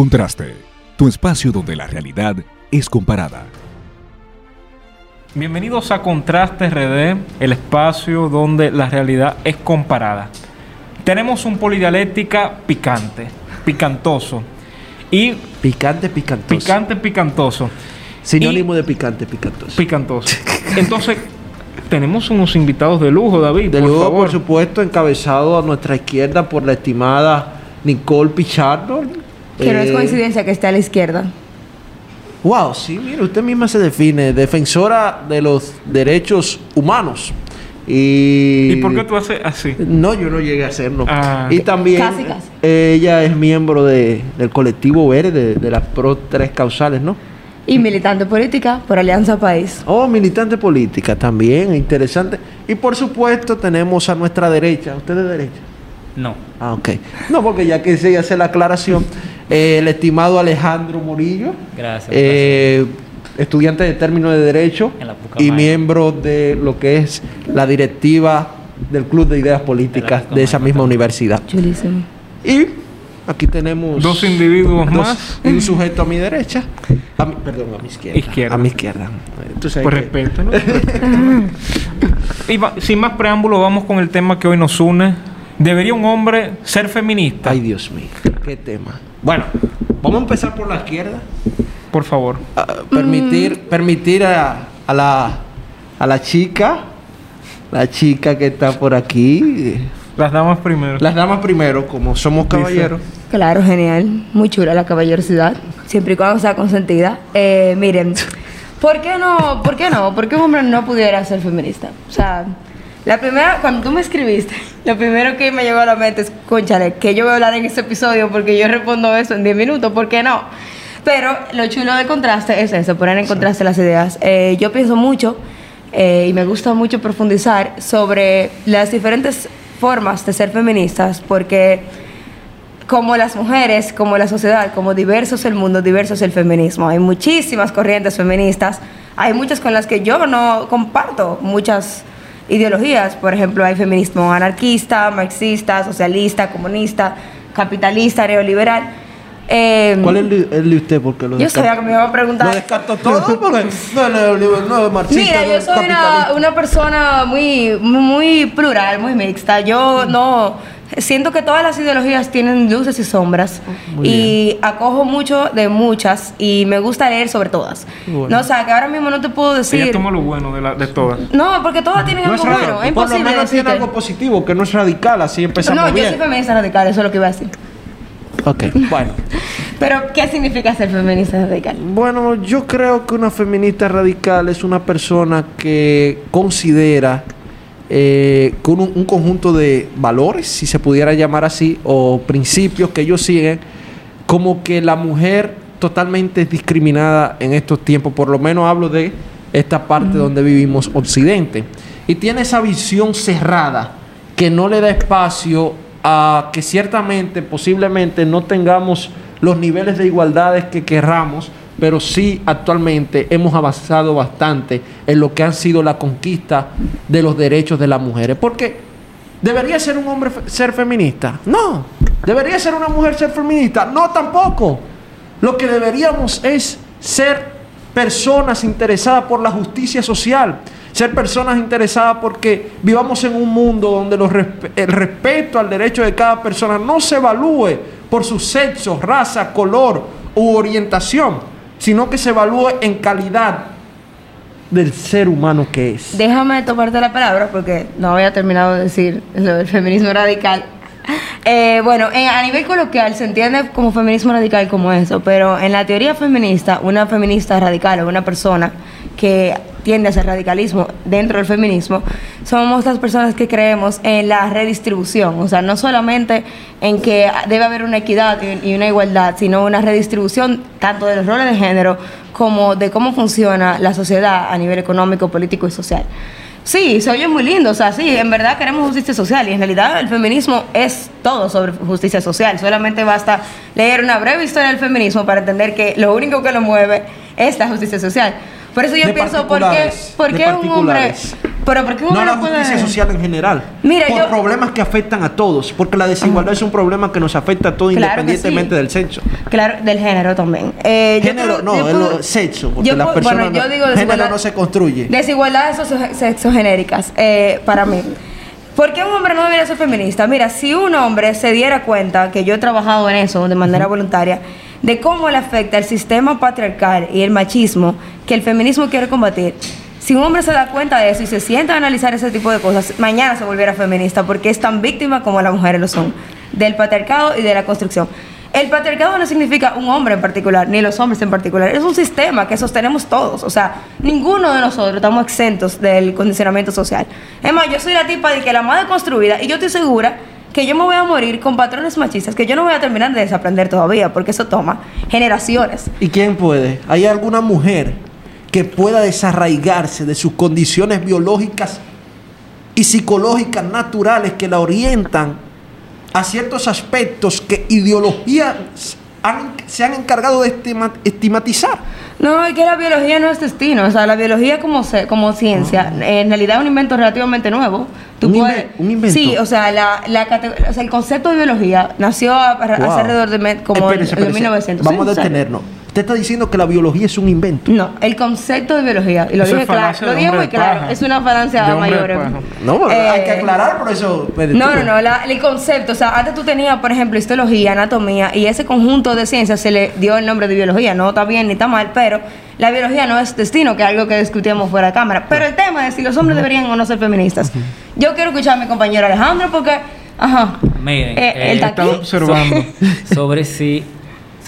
Contraste, tu espacio donde la realidad es comparada. Bienvenidos a Contraste RD, el espacio donde la realidad es comparada. Tenemos un polidialéctica picante, picantoso. Y Picante, picantoso. picante, picantoso. Sinónimo Y- de picante, picantoso. Picantoso. Entonces, tenemos unos invitados de lujo, David. de por favor. por supuesto, encabezado a nuestra izquierda por la estimada Nicole Pichardo. Que no es Eh, coincidencia que esté a la izquierda. Wow, sí, mire, usted misma se define defensora de los derechos humanos. Y, ¿Y por qué tú haces así? No, yo no llegué a hacerlo. Ah. y también Casi, casi. ella es miembro de- del colectivo verde de, de las Pro Tres Causales, ¿no? Y militante política por Alianza País. Oh, militante política también, interesante. Y por supuesto tenemos a nuestra derecha, ¿usted de derecha? No. Ah, ok. No, porque ya que se hace la aclaración, eh, el estimado Alejandro Murillo, Gracias. eh, estudiante de término de Derecho y miembro de lo que es la directiva del Club de Ideas Políticas de esa misma universidad. Chulísimo. Y aquí tenemos Dos individuos dos- más. y un sujeto a mi derecha, a mi- perdón, a mi izquierda. Izquierda. A mi izquierda. Por que- respeto, ¿no? y va- sin más preámbulo, vamos con el tema que hoy nos une. ¿Debería un hombre ser feminista? Ay, Dios mío, qué tema. Bueno, vamos a empezar por la izquierda. Por favor. Ah, permitir permitir a, a la a la chica, la chica que está por aquí. Las damas primero. Las damas primero, como somos caballeros. Claro, genial. Muy chula la caballerosidad. Siempre y cuando sea consentida. Eh, miren, ¿por qué no? ¿Por qué no? ¿Por qué un hombre no pudiera ser feminista? O sea, la primera, cuando tú me escribiste, lo primero que me llegó a la mente es, conchale, que yo voy a hablar en este episodio porque yo respondo eso en 10 minutos, ¿por qué no? Pero lo chulo del contraste es eso, poner en contraste las ideas. Eh, yo pienso mucho eh, y me gusta mucho profundizar sobre las diferentes formas de ser feministas porque como las mujeres, como la sociedad, como diverso es el mundo, diverso es el feminismo. Hay muchísimas corrientes feministas, hay muchas con las que yo no comparto muchas ideologías. Por ejemplo, hay feminismo anarquista, marxista, socialista, comunista, capitalista, neoliberal. Eh, ¿Cuál es el, de- el de usted? Porque lo yo descarto- sabía que me iba a preguntar. Lo descarto todo porque no, no, no, no es marxista. Mira, yo soy una, una persona muy, muy plural, muy mixta. Yo no siento que todas las ideologías tienen luces y sombras Muy y acojo mucho de muchas y me gusta leer sobre todas. Bueno. No, o sea, que ahora mismo no te puedo Ella decir. toma lo bueno de, la- de todas. No, porque todas tienen No algo es radical. bueno. Es Por lo imposible menos tiene algo positivo, que no es radical, así empezamos No, yo bien. soy feminista radical, eso es lo que iba a decir. Ok, bueno. Pero, ¿qué significa ser feminista radical? Bueno, yo creo que una feminista radical es una persona que considera eh, con un, un conjunto de valores, si se pudiera llamar así, o principios que ellos siguen, como que la mujer totalmente es discriminada en estos tiempos, por lo menos hablo de esta parte donde vivimos, Occidente, y tiene esa visión cerrada que no le da espacio a que ciertamente, posiblemente no tengamos los niveles de igualdades que querramos, pero sí actualmente hemos avanzado bastante en lo que han sido la conquista de los derechos de las mujeres. Porque ¿debería ser un hombre ser feminista? No. ¿Debería ser una mujer ser feminista? No, tampoco. Lo que deberíamos es ser personas interesadas por la justicia social, ser personas interesadas porque vivamos en un mundo donde el respeto al derecho de cada persona no se evalúe por su sexo, raza, color u orientación, sino que se evalúe en calidad del ser humano que es. Déjame tomarte la palabra porque no había terminado de decir lo del feminismo radical. Eh, bueno, en- a nivel coloquial se entiende como feminismo radical como eso, pero en la teoría feminista, una feminista radical o una persona que tiende a hacer radicalismo dentro del feminismo, somos las personas que creemos en la redistribución, o sea, no solamente en que debe haber una equidad y una igualdad, sino una redistribución tanto de los roles de género como de cómo funciona la sociedad a nivel económico, político y social. Sí, se oye muy lindo, o sea, sí, en verdad queremos justicia social y en realidad el feminismo es todo sobre justicia social. Solamente basta leer una breve historia del feminismo para entender que lo único que lo mueve es la justicia social. Por eso yo De pienso, ¿por qué, por qué un hombre. Pero ¿por qué un No hombre la no puede...? justicia social en general. Mira, por yo- problemas que afectan a todos. Porque la desigualdad es un problema que nos afecta a todos Claro independientemente sí. del sexo. Claro, del género también. Eh, yo Género, creo- no, yo puedo- lo sexo. Porque yo la puedo- persona bueno, yo digo género no se construye. Desigualdades sexogenéricas, eh, para mí. ¿Por qué un hombre no debería ser feminista? Mira, si un hombre se diera cuenta, que yo he trabajado en eso de manera voluntaria, de cómo le afecta el sistema patriarcal y el machismo que el feminismo quiere combatir, si un hombre se da cuenta de eso y se sienta a analizar ese tipo de cosas, mañana se volviera feminista, porque es tan víctima como las mujeres lo son, del patriarcado y de la construcción. El patriarcado no significa un hombre en particular, ni los hombres en particular. Es un sistema que sostenemos todos. O sea, ninguno de nosotros estamos exentos del condicionamiento social. Es más, yo soy la tipa de que la más deconstruida y yo estoy segura que yo me voy a morir con patrones machistas que yo no voy a terminar de desaprender todavía, porque eso toma generaciones. ¿Y quién puede? ¿Hay alguna mujer que pueda desarraigarse de sus condiciones biológicas y psicológicas naturales que la orientan a ciertos aspectos que ideologías se han encargado de estigmatizar? No, es que la biología no es destino. O sea, la biología como, se- como ciencia, en realidad es un invento relativamente nuevo. Ah. Un inve- un invento. Sí, o sea, la, la o sea, el concepto de biología nació a- Wow. hace alrededor de como Espérese, espérese. 1900. Vamos a detenernos. Usted está diciendo que la biología es un invento. No, el concepto de biología, y lo Eso dije claro, falacia lo dije muy claro, paja. es una falancia De hombre de mayor. paja. No, hay Eh, que aclarar, por eso me No, no, no, la- el concepto, o sea, antes tú tenías, por ejemplo, histología, anatomía, y ese conjunto de ciencias se le dio el nombre de biología. No está bien ni está mal, pero la biología no es destino, que es algo que discutíamos fuera de cámara. Pero el tema es si los hombres deberían o no ser feministas. Yo quiero escuchar a mi compañero Alejandro porque, ajá, Miren, eh, eh, él está Estaba aquí. observando. sobre si.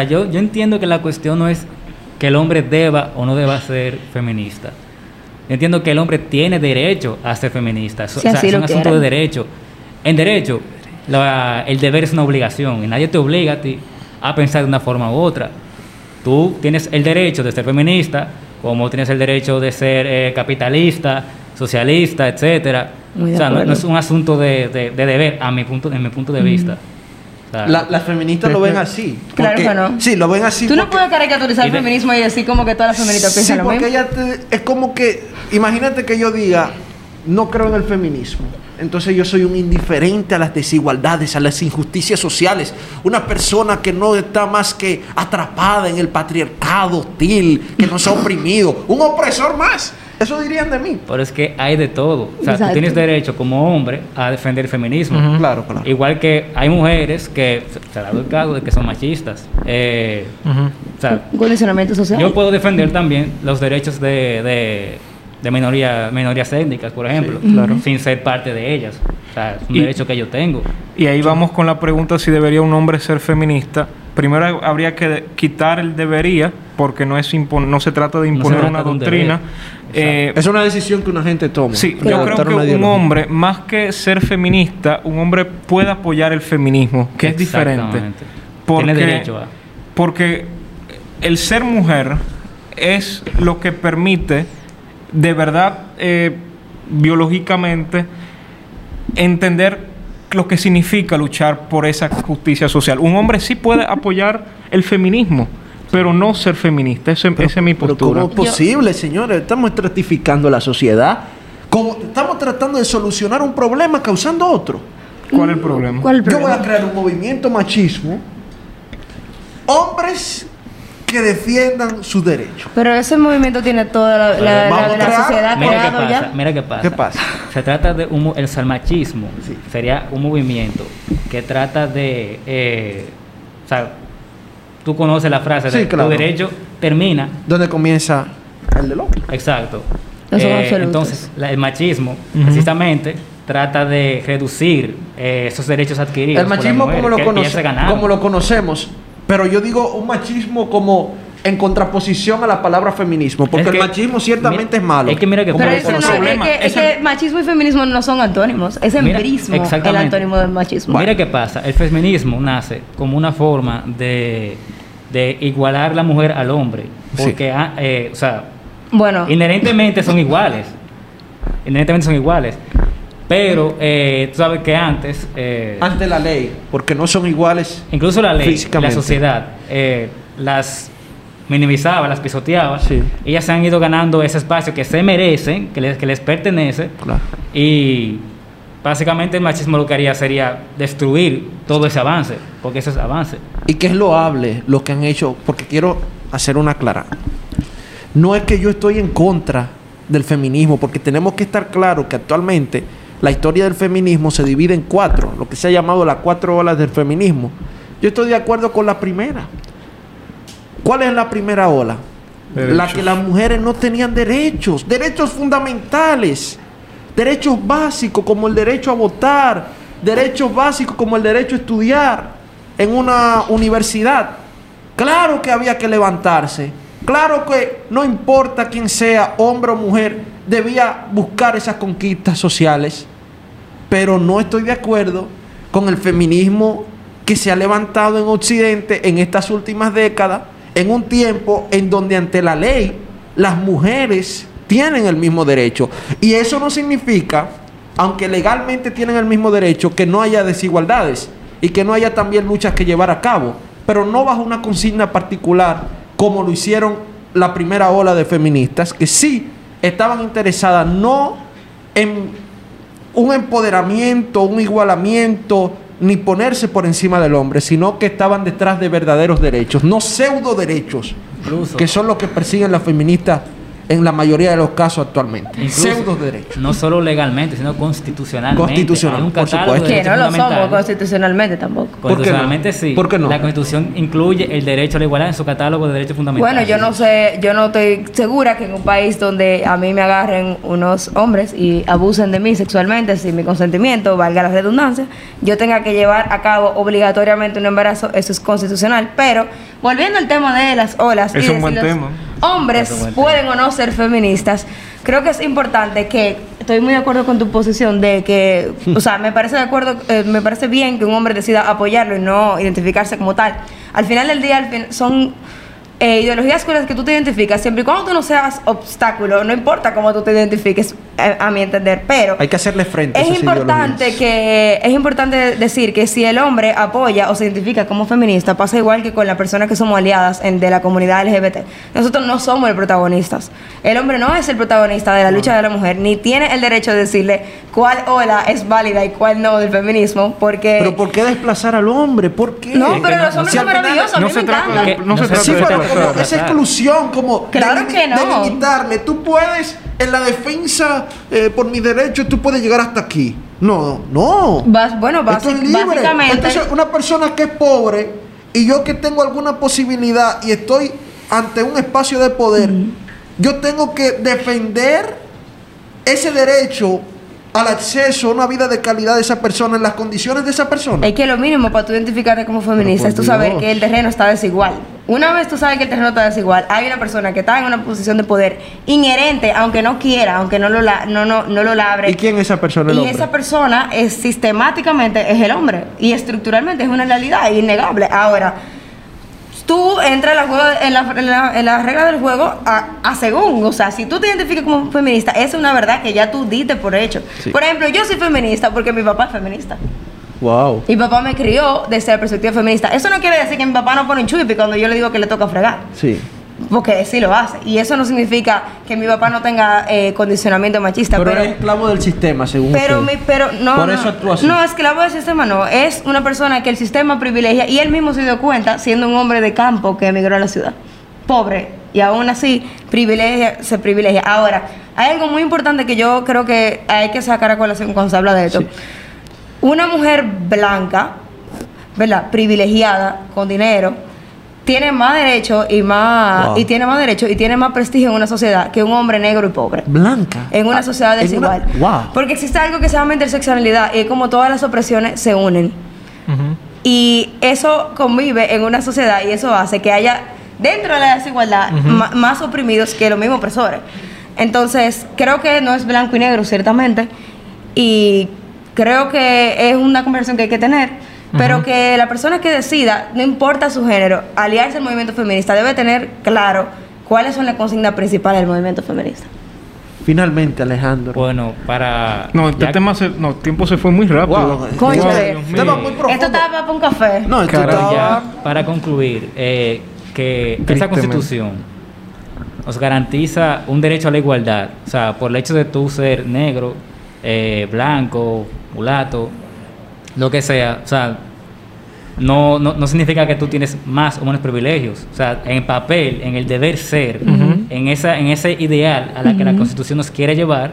Sea, yo, yo entiendo que la cuestión no es que el hombre deba o no deba ser feminista. Yo entiendo que el hombre tiene derecho a ser feminista. Si o sea, es un asunto de derecho. En derecho, la- el deber es una obligación y nadie te obliga a ti a pensar de una forma u otra. Tú tienes el derecho de ser feminista, como tienes el derecho de ser eh, capitalista, socialista, etcétera. Muy o sea, no, es un asunto de, de- de deber, a mi punto, en mi punto de vista. La- las feministas lo ven así. Claro porque- que no. Sí, lo ven así. Tú no puedes caricaturizar el feminismo y decir como que todas las feministas Sí, piensan lo porque mismo. ella te- es como que, imagínate que yo diga, no creo en el feminismo. Entonces yo soy un indiferente a las desigualdades, a las injusticias sociales. Una persona que no está más que atrapada en el patriarcado hostil, que nos ha oprimido. Un opresor más. Eso dirían de mí. Pero es que hay de todo. O sea, Exacto. tú tienes derecho como hombre a defender el feminismo. Claro, claro. Igual que hay mujeres que, se- dado el caso de que son machistas. Eh, o sea, Un condicionamiento social. yo puedo defender también los derechos de, de, de minoría, minorías étnicas, por ejemplo, claro. sin ser parte de ellas. O sea, es un Y- derecho que yo tengo. Y ahí vamos con la pregunta si debería un hombre ser feminista. Primero habría que quitar el debería, porque no es impon- no se trata de No imponer trata una de un doctrina. Eh, Es una decisión que una gente toma. sí, yo creo que un ideología. hombre, más que ser feminista, un hombre puede apoyar el feminismo, que es diferente. Porque, Tiene derecho a. porque el ser mujer es lo que permite, de verdad, eh, biológicamente, entender lo que significa luchar por esa justicia social. Un hombre sí puede apoyar el feminismo, pero no ser feminista. Ese- Pero- esa es mi pero postura. ¿Cómo es posible, señores? Estamos estratificando la sociedad. Como estamos tratando de solucionar un problema causando otro. ¿Cuál es el problema? ¿Cuál es el Yo voy a crear un movimiento machismo. Hombres que defiendan sus derechos. Pero ese movimiento tiene toda la, la- la- la sociedad Mira qué pasa, ya. mira qué pasa. ¿Qué pasa? Se trata de un, el salmachismo. Sí. Sería un movimiento que trata de, eh, o sea, tú conoces la frase de Sí, claro. tu derecho termina, ¿Dónde comienza el del hombre? exacto. Eh, entonces, la- el machismo precisamente trata de reducir eh, esos derechos adquiridos. El por la machismo mujer, lo, como lo conocemos. Pero yo digo un machismo como en contraposición a la palabra feminismo. Porque Es el machismo ciertamente mira- es malo. es que mira que Como Pero lo ese no, es, conocemos. problema. que, es que machismo y feminismo no son antónimos, es Mira, empirismo el exactamente. antónimo del machismo. Mira qué pasa, el feminismo nace como una forma de, de igualar la mujer al hombre, Sí. porque, ah, eh, o sea, Bueno, inherentemente son iguales, inherentemente son iguales, pero eh, tú sabes que antes, eh, Ante la ley. Porque no son iguales. incluso la ley, la sociedad, eh, las, minimizaba, las pisoteaba, Sí. ellas se han ido ganando ese espacio que se merecen, que les, que les pertenece, Claro. y básicamente el machismo lo que haría sería destruir todo ese avance, porque eso es avance. Y que es loable lo que han hecho, porque quiero hacer una clara. No es que yo estoy en contra del feminismo, porque tenemos que estar claros que actualmente la historia del feminismo se divide en cuatro, lo que se ha llamado las cuatro olas del feminismo. Yo estoy de acuerdo con la primera. ¿Cuál es la primera ola? La que las mujeres no tenían derechos, derechos fundamentales, derechos básicos como el derecho a votar, derechos básicos como el derecho a estudiar en una universidad. Claro que había que levantarse, claro que no importa quién sea, hombre o mujer, debía buscar esas conquistas sociales, pero no estoy de acuerdo con el feminismo que se ha levantado en Occidente en estas últimas décadas, en un tiempo en donde ante la ley las mujeres tienen el mismo derecho. Y eso no significa, aunque legalmente tienen el mismo derecho, que no haya desigualdades y que no haya también luchas que llevar a cabo, pero no bajo una consigna particular como lo hicieron la primera ola de feministas, que sí estaban interesadas no en un empoderamiento, un igualamiento, ni ponerse por encima del hombre, sino que estaban detrás de verdaderos derechos, no pseudo derechos, Incluso- que son los que persiguen las feministas en la mayoría de los casos actualmente. Incluso, Pseudo derechos. No solo legalmente, sino constitucionalmente. Constitucional, Hay un por supuesto. Que no lo somos constitucionalmente tampoco. ¿Por qué no? Constitucionalmente sí. ¿Por qué no? La Constitución incluye el derecho a la igualdad en su catálogo de derechos fundamentales. Bueno, yo no sé, yo no estoy segura que en un país donde a mí me agarren unos hombres y abusen de mí sexualmente sin mi consentimiento, valga la redundancia, yo tenga que llevar a cabo obligatoriamente un embarazo, eso es constitucional. Pero volviendo al tema de las olas, Es un buen los tema. Hombres pueden o no ser feministas, creo que es importante que estoy muy de acuerdo con tu posición de que, o sea, me parece de acuerdo, eh, me parece bien que un hombre decida apoyarlo y no identificarse como tal. Al final del día, fin- son eh, ideologías con las que tú te identificas, siempre y cuando tú no seas obstáculo, no importa cómo tú te identifiques, a mi entender, pero Hay que hacerle frente a es esas importante ideologías. que es importante decir que si el hombre apoya o se identifica como feminista pasa igual que con las personas que somos aliadas en- de la comunidad LGBT nosotros no somos el protagonistas el hombre no es el protagonista de la lucha de la mujer ni tiene el derecho de decirle cuál ola es válida y cuál no del feminismo porque Pero ¿por qué desplazar al hombre? ¿por qué? no pero los hombres si son maravillosos no se me trata de- no se no se trata Sí, de pero trata de como desplazar. esa exclusión, como Claro que no. delimitarme. Tú puedes, en la defensa eh, por mis derechos, tú puedes llegar hasta aquí. No, no. Vas- bueno, Esto es libre. básicamente- Entonces, una persona que es pobre y yo que tengo alguna posibilidad y estoy ante un espacio de poder, yo tengo que defender ese derecho al acceso a una vida de calidad de esa persona en las condiciones de esa persona. Es que lo mínimo para tú identificarte como feminista es tú saber que el terreno está desigual. Una vez tú sabes que el terreno está desigual, hay una persona que está en una posición de poder inherente, aunque no quiera, aunque no lo, la- no, no, no lo labre. ¿Y quién es esa persona? El Y hombre? esa persona es sistemáticamente es el hombre y estructuralmente es una realidad innegable. Ahora, tú entras en la, juego- en la, en la- en la regla del juego a, a según. O sea, si tú te identificas como feminista, esa es una verdad que ya tú diste por hecho. Sí. Por ejemplo, yo soy feminista porque mi papá es feminista. Wow. Mi papá me crió desde la perspectiva feminista. Eso no quiere decir que mi papá no pone un chupi cuando yo le digo que le toca fregar. Sí. Porque sí lo hace. Y eso no significa que mi papá no tenga eh, condicionamiento machista. Pero, Pero, es esclavo del sistema, según pero, usted. mi- pero no. Por no, eso actúa así. No, esclavo del sistema no. Es una persona que el sistema privilegia y él mismo se dio cuenta, siendo un hombre de campo que emigró a la ciudad. Pobre. Y aún así privilegia, se privilegia. Ahora, hay algo muy importante que yo creo que hay que sacar a colación cuando se habla de esto. Sí. Una mujer blanca, ¿verdad? Privilegiada, con dinero, tiene más derecho y más Wow. y tiene más derecho y tiene más prestigio en una sociedad que un hombre negro y pobre. Blanca. En una Ah, sociedad una- desigual. Wow. Porque existe algo que se llama interseccionalidad y es como todas las opresiones se unen. Y eso convive en una sociedad y eso hace que haya dentro de la desigualdad más oprimidos que los mismos opresores. Entonces, creo que no es blanco y negro, ciertamente. Y creo que es una conversación que hay que tener. Pero que la persona que decida, no importa su género, aliarse al movimiento feminista, debe tener claro cuáles son las consignas principales del movimiento feminista. Finalmente, Alejandro. Bueno, para... No, este ya- tema, se, no, el tiempo se fue muy rápido. Wow. Cónchale. Dios mío. Tema muy profundo. Esto estaba para un café. No, esto Caray, estaba- ya para concluir, eh, que Tristemente. constitución nos garantiza un derecho a la igualdad. O sea, por el hecho de tú ser negro, eh, blanco, mulato, lo que sea. O sea, no, no, no significa que tú tienes más o menos privilegios. O sea, en papel, en el deber ser, en, esa, en ese ideal a la que la constitución nos quiere llevar,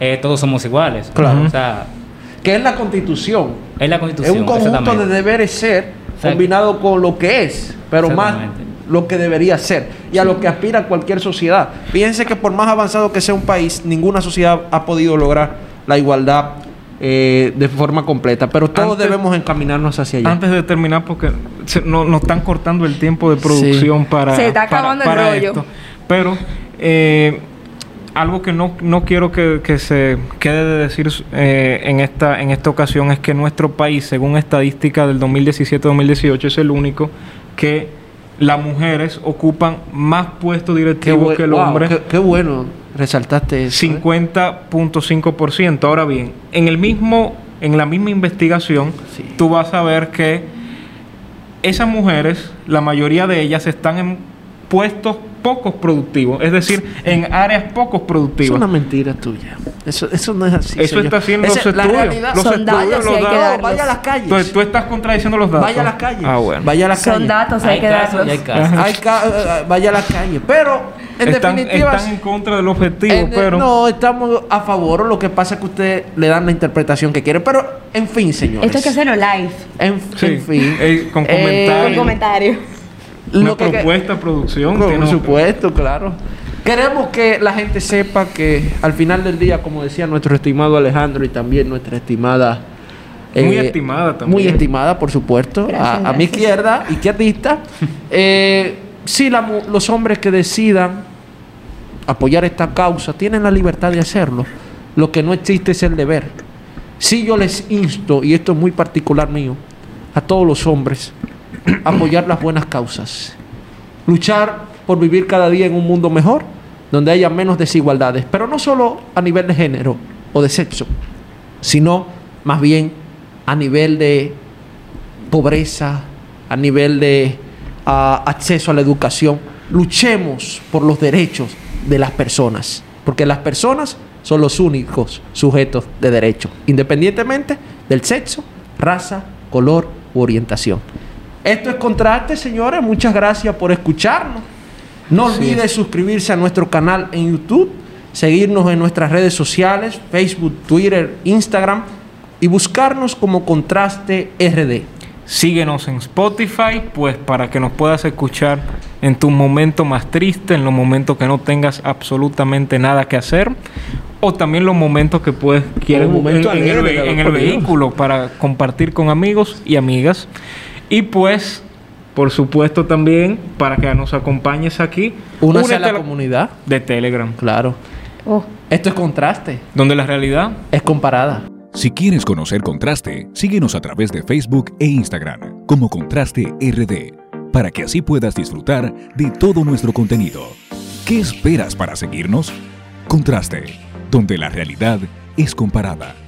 eh, todos somos iguales. Claro. O sea, Que es la constitución. es la Es constitución. un conjunto de deberes ser combinado con lo que es, pero más lo que debería ser y a lo que aspira cualquier sociedad. Fíjense que por más avanzado que sea un país, ninguna sociedad ha podido lograr la igualdad eh, de forma completa, pero todos Antes- debemos encaminarnos hacia allá. Antes de terminar, porque se- no- nos están cortando el tiempo de producción para, Se está para- acabando el para rollo. esto. Pero eh, algo que no, no quiero que, que se quede de decir eh, en, esta, en esta ocasión es que nuestro país, según estadística del 2017-2018, es el único que las mujeres ocupan más puestos directivos que el wow, hombre. qué, qué bueno resaltaste eso. ¿eh? 50.5%. Ahora bien, en el mismo en la misma investigación, Sí. tú vas a ver que esas mujeres, la mayoría de ellas están en puestos pocos productivos, es decir, en áreas pocos Es productivas. una mentira tuya. Eso, eso no es así. Eso señor. está haciendo los la estudios. realidad- Los Son estudios datos los hay que darlos. Vaya a las calles. Entonces tú estás contradiciendo los datos. Vaya a las calles. Ah, bueno. Vaya a las Son calles. datos, hay, Hay que darlos. hay. Hay ca- eh, vaya a la calle. Pero, en están, definitiva. están en contra del objetivo, en- pero No, estamos a favor. Lo que pasa es que ustedes le dan la interpretación que quieren. Pero, en fin, señores. Esto hay que hacerlo live. En, Sí, en fin. eh, con Con comentarios. comentarios. una lo que- propuesta, producción. Por tiene- supuesto, claro. Queremos que la gente sepa que al final del día, como decía nuestro estimado Alejandro y también nuestra estimada. eh, Muy estimada también. Muy estimada, por supuesto. Gracias, a, a mi izquierda, izquierdista. eh, sí, la mu- los hombres que decidan apoyar esta causa tienen la libertad de hacerlo. Lo que no existe es el deber. Sí, yo les insto, y esto es muy particular mío, a todos los hombres, apoyar las buenas causas luchar por vivir cada día en un mundo mejor, donde haya menos desigualdades, pero no solo a nivel de género o de sexo, sino más bien a nivel de pobreza, a nivel de ah, acceso a la educación. Luchemos por los derechos de las personas, porque las personas son los únicos sujetos de derecho, independientemente del sexo, raza, color u orientación. Esto es Contraste, señores. Muchas gracias por escucharnos. No olvide suscribirse a nuestro canal en YouTube, seguirnos en nuestras redes sociales, Facebook, Twitter, Instagram y buscarnos como Contraste RD. Síguenos en Spotify, pues para que nos puedas escuchar en tu momento más triste, en los momentos que no tengas absolutamente nada que hacer, o también los momentos que puedes quieres un momento en, en el, alegre, ve- en el vehículo para compartir con amigos y amigas. Y pues, por supuesto también para que nos acompañes aquí, Únase a la comunidad. de Telegram, Claro. Oh. Esto es Contraste. donde la realidad Es comparada. Si quieres conocer Contraste, síguenos a través de Facebook e Instagram como Contraste RD, para que así puedas disfrutar de todo nuestro contenido. ¿Qué esperas para seguirnos? Contraste, donde la realidad es comparada.